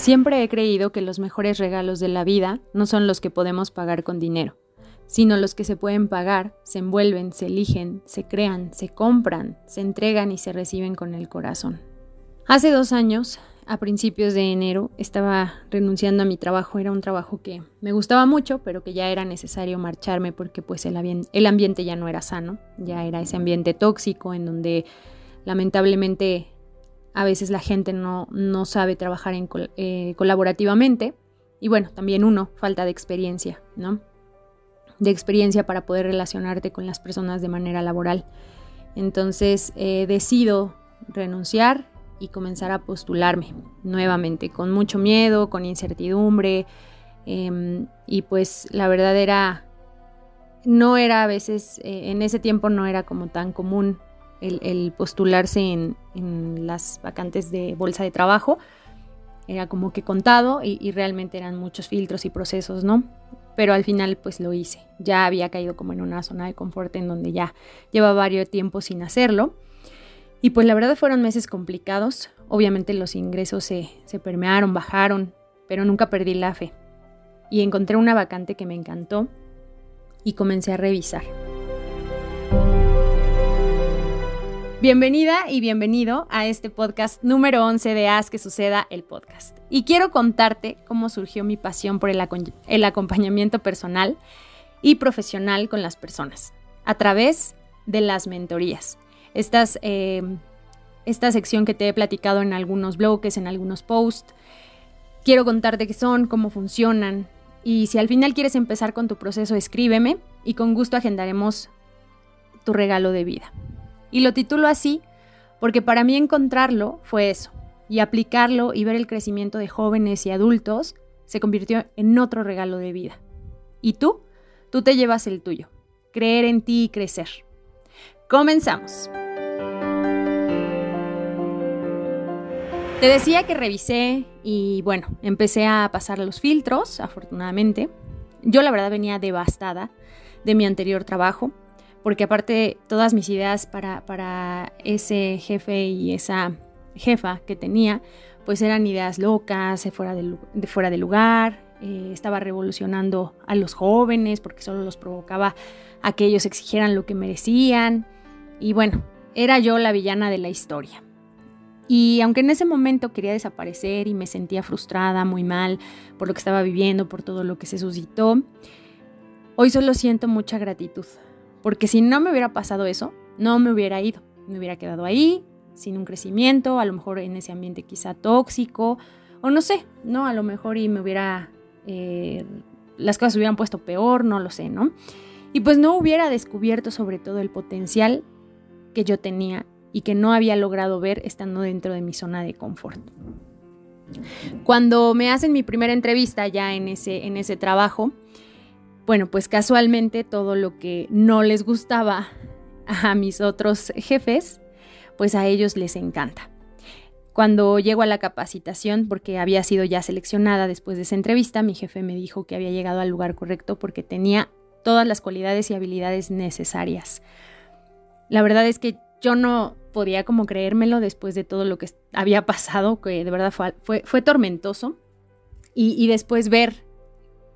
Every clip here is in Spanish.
Siempre he creído que los mejores regalos de la vida no son los que podemos pagar con dinero, sino los que se pueden pagar, se envuelven, se eligen, se crean, se compran, se entregan y se reciben con el corazón. Hace dos años, a principios de enero, estaba renunciando a mi trabajo. Era un trabajo que me gustaba mucho, pero que ya era necesario marcharme porque pues el, el ambiente ya no era sano, ya era ese ambiente tóxico en donde lamentablemente a veces la gente no, no sabe trabajar en, eh, colaborativamente y bueno, también uno, falta de experiencia, ¿no? De experiencia para poder relacionarte con las personas de manera laboral. Entonces eh, decido renunciar y comenzar a postularme nuevamente, con mucho miedo, con incertidumbre. Em, y pues la verdad era, no era a veces, eh, en ese tiempo no era como tan común el, postularse en, las vacantes de bolsa de trabajo. Era como que contado y, realmente eran muchos filtros y procesos, ¿no? Pero al final pues lo hice. Ya había caído como en una zona de confort en donde ya llevaba varios tiempo sin hacerlo. Y pues la verdad fueron meses complicados. Obviamente los ingresos se, se permearon, bajaron, pero nunca perdí la fe. Y encontré una vacante que me encantó y comencé a revisar. Bienvenida y bienvenido a este podcast número 11 de Haz que suceda el podcast. Y quiero contarte cómo surgió mi pasión por el, acompañamiento personal y profesional con las personas a través de las mentorías. Estas, eh, esta sección que te he platicado en algunos blogs, en algunos posts. Quiero contarte qué son, cómo funcionan. Y si al final quieres empezar con tu proceso, escríbeme y con gusto agendaremos tu regalo de vida. Y lo titulo así porque para mí encontrarlo fue eso, y aplicarlo y ver el crecimiento de jóvenes y adultos se convirtió en otro regalo de vida. ¿Y tú? Tú te llevas el tuyo, creer en ti y crecer. Comenzamos. Te decía que revisé y bueno, empecé a pasar los filtros, afortunadamente. Yo la verdad venía devastada de mi anterior trabajo porque aparte todas mis ideas para, ese jefe y esa jefa que tenía, pues eran ideas locas, de, fuera de lugar, eh, estaba revolucionando a los jóvenes porque solo los provocaba a que ellos exigieran lo que merecían. Y bueno, era yo la villana de la historia. Y aunque en ese momento quería desaparecer y me sentía frustrada, muy mal por lo que estaba viviendo, por todo lo que se suscitó, hoy solo siento mucha gratitud porque si no me hubiera pasado eso, no me hubiera ido. Me hubiera quedado ahí, sin un crecimiento, a lo mejor en ese ambiente quizá tóxico, o no sé, ¿no? A lo mejor y me hubiera... Eh, las cosas hubieran puesto peor, no lo sé, ¿no? Y pues no hubiera descubierto sobre todo el potencial que yo tenía y que no había logrado ver estando dentro de mi zona de confort. Cuando me hacen mi primera entrevista ya en ese, en ese trabajo, bueno, pues casualmente todo lo que no les gustaba a mis otros jefes, pues a ellos les encanta. Cuando llego a la capacitación, porque había sido ya seleccionada después de esa entrevista, mi jefe me dijo que había llegado al lugar correcto porque tenía todas las cualidades y habilidades necesarias. La verdad es que yo no podía como creérmelo después de todo lo que había pasado, que de verdad fue, fue, tormentoso. Y, y después ver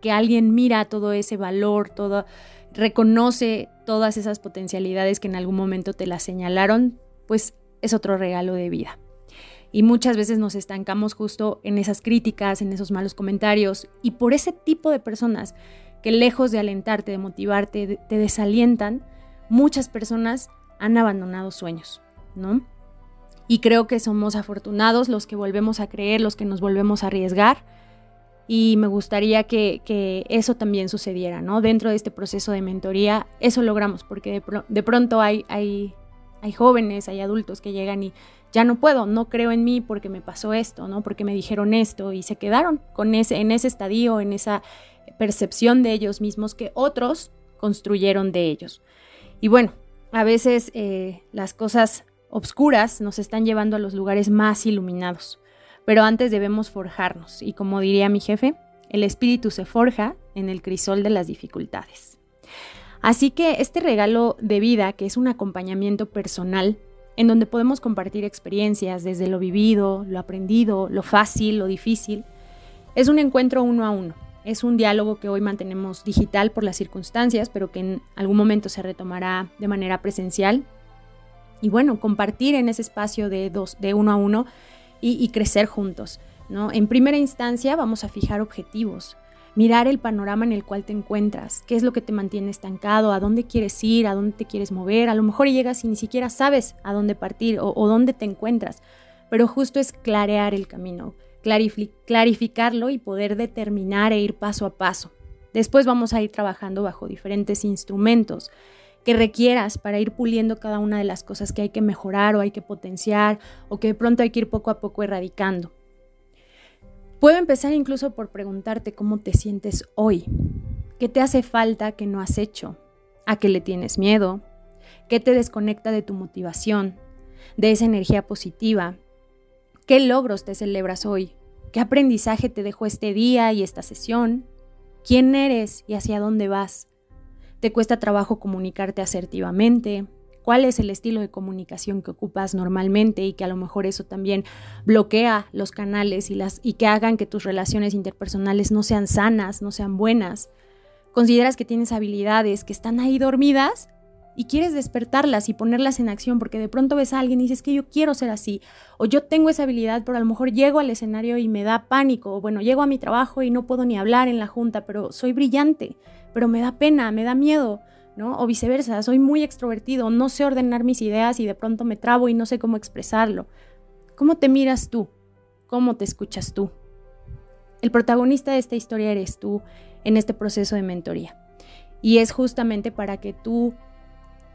que alguien mira todo ese valor, todo, reconoce todas esas potencialidades que en algún momento te las señalaron, pues es otro regalo de vida. Y muchas veces nos estancamos justo en esas críticas, en esos malos comentarios, y por ese tipo de personas que lejos de alentarte, de motivarte, te desalientan, muchas personas han abandonado sueños, ¿no? Y creo que somos afortunados los que volvemos a creer, los que nos volvemos a arriesgar, y me gustaría que, eso también sucediera, ¿no? Dentro de este proceso de mentoría, eso logramos, porque de, pronto hay, hay, hay, jóvenes, hay adultos que llegan y ya no puedo, no creo en mí porque me pasó esto, ¿no? Porque me dijeron esto y se quedaron con ese, en ese estadio, en esa percepción de ellos mismos que otros construyeron de ellos. Y bueno, a veces eh, las cosas obscuras nos están llevando a los lugares más iluminados pero antes debemos forjarnos y como diría mi jefe, el espíritu se forja en el crisol de las dificultades. Así que este regalo de vida, que es un acompañamiento personal, en donde podemos compartir experiencias desde lo vivido, lo aprendido, lo fácil, lo difícil. Es un encuentro uno a uno. Es un diálogo que hoy mantenemos digital por las circunstancias, pero que en algún momento se retomará de manera presencial. Y bueno, compartir en ese espacio de, dos, de uno a uno y, crecer juntos. ¿no? En primera instancia vamos a fijar objetivos mirar el panorama en el cual te encuentras, qué es lo que te mantiene estancado, a dónde quieres ir, a dónde te quieres mover, a lo mejor llegas y ni siquiera sabes a dónde partir o, dónde te encuentras, pero justo es clarear el camino, clarificarlo y poder determinar e ir paso a paso. Después vamos a ir trabajando bajo diferentes instrumentos que requieras para ir puliendo cada una de las cosas que hay que mejorar o hay que potenciar o que de pronto hay que ir poco a poco erradicando. Puedo empezar incluso por preguntarte cómo te sientes hoy, qué te hace falta que no has hecho, a qué le tienes miedo, qué te desconecta de tu motivación, de esa energía positiva, qué logros te celebras hoy, qué aprendizaje te dejó este día y esta sesión, quién eres y hacia dónde vas. ¿Te cuesta trabajo comunicarte asertivamente? cuál es el estilo de comunicación que ocupas normalmente y que a lo mejor eso también bloquea los canales y, las, y que hagan que tus relaciones interpersonales no sean sanas, no sean buenas. Consideras que tienes habilidades que están ahí dormidas y quieres despertarlas y ponerlas en acción porque de pronto ves a alguien y dices que yo quiero ser así o yo tengo esa habilidad pero a lo mejor llego al escenario y me da pánico o bueno llego a mi trabajo y no puedo ni hablar en la junta pero soy brillante pero me da pena, me da miedo o viceversa, soy muy extrovertido, no sé ordenar mis ideas y de pronto me trabo y no sé cómo expresarlo. ¿Cómo te miras tú? ¿Cómo te escuchas tú? El protagonista de esta historia eres tú en este proceso de mentoría. Y es justamente para que tú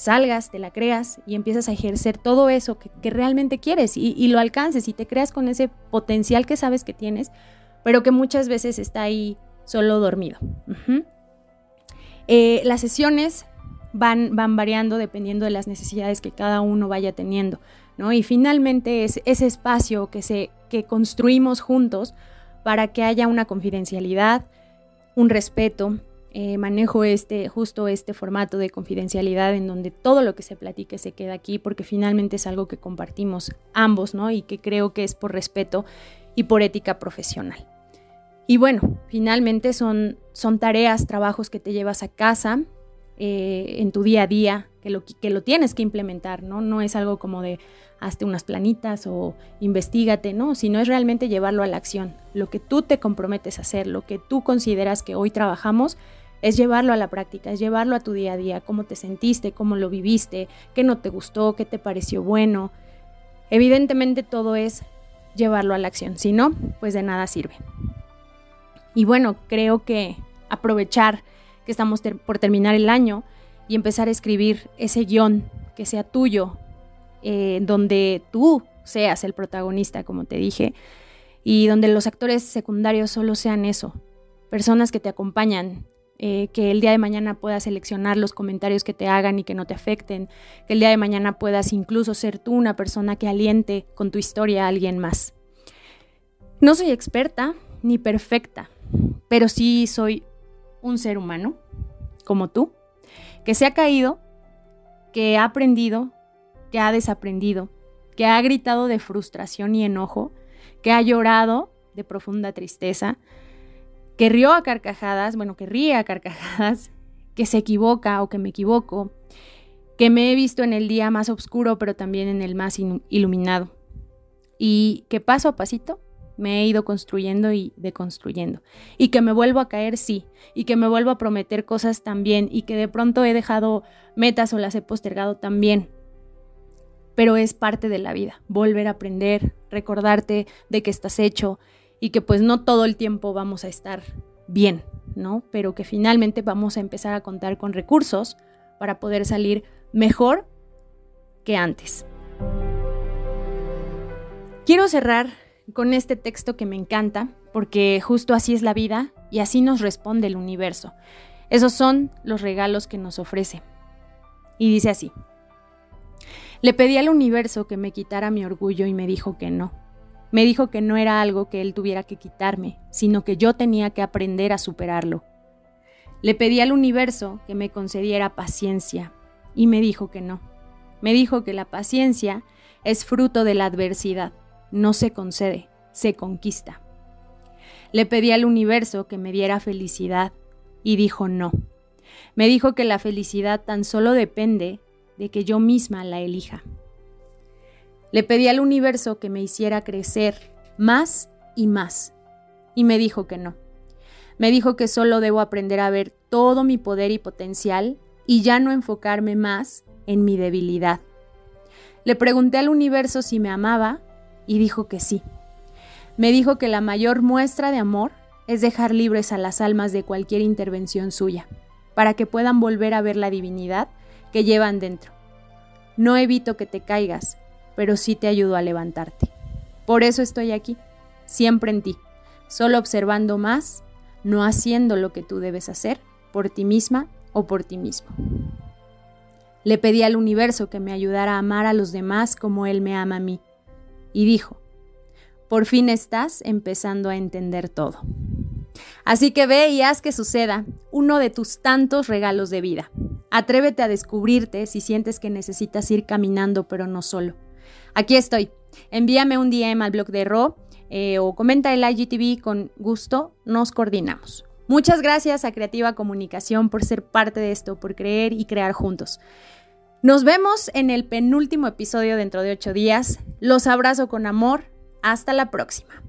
salgas, te la creas y empiezas a ejercer todo eso que, realmente quieres y, lo alcances y te creas con ese potencial que sabes que tienes, pero que muchas veces está ahí solo dormido. Eh, las sesiones van, van variando dependiendo de las necesidades que cada uno vaya teniendo, ¿no? Y finalmente es ese espacio que, se, que construimos juntos para que haya una confidencialidad, un respeto, eh, manejo este, justo este formato de confidencialidad en donde todo lo que se platique se queda aquí porque finalmente es algo que compartimos ambos, ¿no? Y que creo que es por respeto y por ética profesional. Y bueno, finalmente son, son tareas, trabajos que te llevas a casa, eh, en tu día a día, que lo, que lo tienes que implementar, ¿no? No es algo como de hazte unas planitas o investigate, ¿no? Sino es realmente llevarlo a la acción. Lo que tú te comprometes a hacer, lo que tú consideras que hoy trabajamos, es llevarlo a la práctica, es llevarlo a tu día a día, cómo te sentiste, cómo lo viviste, qué no te gustó, qué te pareció bueno. Evidentemente todo es llevarlo a la acción, si no, pues de nada sirve. Y bueno, creo que aprovechar que estamos por terminar el año y empezar a escribir ese guion que sea tuyo, eh, donde tú seas el protagonista, como te dije, y donde los actores secundarios solo sean eso, personas que te acompañan, eh, que el día de mañana puedas seleccionar los comentarios que te hagan y que no te afecten, que el día de mañana puedas incluso ser tú una persona que aliente con tu historia a alguien más. No soy experta ni perfecta, pero sí soy un ser humano, como tú, que se ha caído, que ha aprendido, que ha desaprendido, que ha gritado de frustración y enojo, que ha llorado de profunda tristeza, que a carcajadas, bueno, que ríe a carcajadas, que se equivoca o que me equivoco, que me he visto en el día más oscuro, pero también en el más iluminado, y que paso a pasito me he ido construyendo y deconstruyendo. Y que me vuelvo a caer, sí. Y que me vuelvo a prometer cosas también. Y que de pronto he dejado metas o las he postergado también. Pero es parte de la vida. Volver a aprender, recordarte de que estás hecho y que pues no todo el tiempo vamos a estar bien, ¿no? Pero que finalmente vamos a empezar a contar con recursos para poder salir mejor que antes. Quiero cerrar con este texto que me encanta, porque justo así es la vida y así nos responde el universo. Esos son los regalos que nos ofrece. Y dice así. Le pedí al universo que me quitara mi orgullo y me dijo que no. Me dijo que no era algo que él tuviera que quitarme, sino que yo tenía que aprender a superarlo. Le pedí al universo que me concediera paciencia y me dijo que no, Me dijo que la paciencia es fruto de la adversidad, no se concede, se conquista. Le pedí al universo que me diera felicidad y dijo no. Me dijo que la felicidad tan solo depende de que yo misma la elija. Le pedí al universo que me hiciera crecer más y más y me dijo que no. Me dijo que solo debo aprender a ver todo mi poder y potencial y ya no enfocarme más en mi debilidad. Le pregunté al universo si me amaba y dijo que sí. Me dijo que la mayor muestra de amor es dejar libres a las almas de cualquier intervención suya, para que puedan volver a ver la divinidad que llevan dentro. No evito que te caigas, pero sí te ayudo a levantarte. Por eso estoy aquí, siempre en ti, solo observando más, no haciendo lo que tú debes hacer por ti misma o por ti mismo. Le pedí al universo que me ayudara a amar a los demás como Él me ama a mí. Y dijo, por fin estás empezando a entender todo. Así que ve y haz que suceda uno de tus tantos regalos de vida. Atrévete a descubrirte si sientes que necesitas ir caminando pero no solo. Aquí estoy. Envíame un DM al blog de Ro eh, o comenta el IGTV con gusto, nos coordinamos. Muchas gracias a Creativa Comunicación por ser parte de esto, por creer y crear juntos. Nos vemos en el penúltimo episodio dentro de ocho días. Los abrazo con amor. Hasta la próxima.